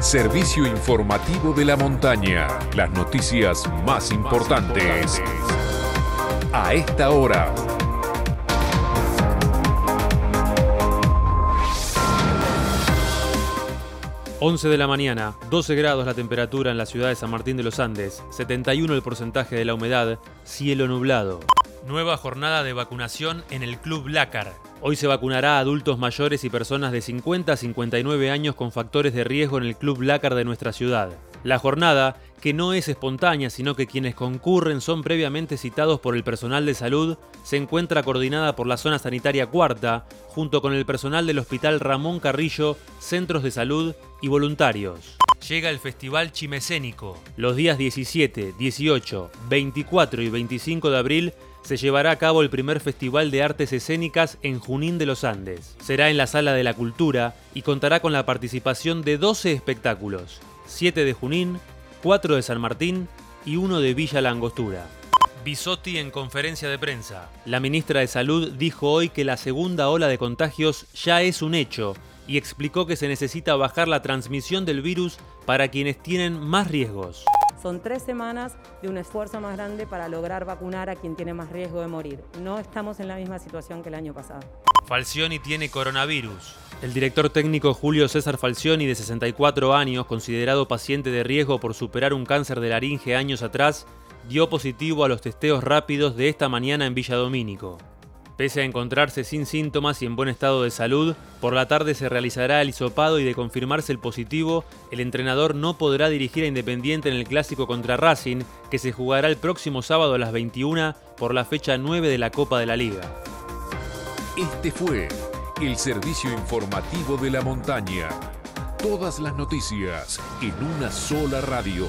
Servicio informativo de la montaña. Las noticias más importantes. A esta hora. ...11 de la mañana, 12 grados la temperatura en la ciudad de San Martín de los Andes... ...71 el porcentaje de la humedad... ...cielo nublado... Nueva jornada de vacunación en el Club Lácar. Hoy se vacunará a adultos mayores y personas de 50 a 59 años con factores de riesgo en el Club Lácar de nuestra ciudad. La jornada, que no es espontánea, sino que quienes concurren son previamente citados por el personal de salud, se encuentra coordinada por la zona sanitaria cuarta, junto con el personal del Hospital Ramón Carrillo, centros de salud y voluntarios. Llega el Festival Chimecénico. Los días 17, 18, 24 y 25 de abril se llevará a cabo el primer Festival de Artes Escénicas en Junín de los Andes. Será en la Sala de la Cultura y contará con la participación de 12 espectáculos, 7 de Junín, 4 de San Martín y 1 de Villa Langostura. Bisotti en conferencia de prensa. La ministra de Salud dijo hoy que la segunda ola de contagios ya es un hecho y explicó que se necesita bajar la transmisión del virus para quienes tienen más riesgos. Son tres semanas de un esfuerzo más grande para lograr vacunar a quien tiene más riesgo de morir. No estamos en la misma situación que el año pasado. Falcioni tiene coronavirus. El director técnico Julio César Falcioni, de 64 años, considerado paciente de riesgo por superar un cáncer de laringe años atrás, dio positivo a los testeos rápidos de esta mañana en Villa Domínico. Pese a encontrarse sin síntomas y en buen estado de salud, por la tarde se realizará el hisopado y de confirmarse el positivo, el entrenador no podrá dirigir a Independiente en el clásico contra Racing, que se jugará el próximo sábado a las 21 por la fecha 9 de la Copa de la Liga. Este fue el servicio informativo de la montaña. Todas las noticias en una sola radio.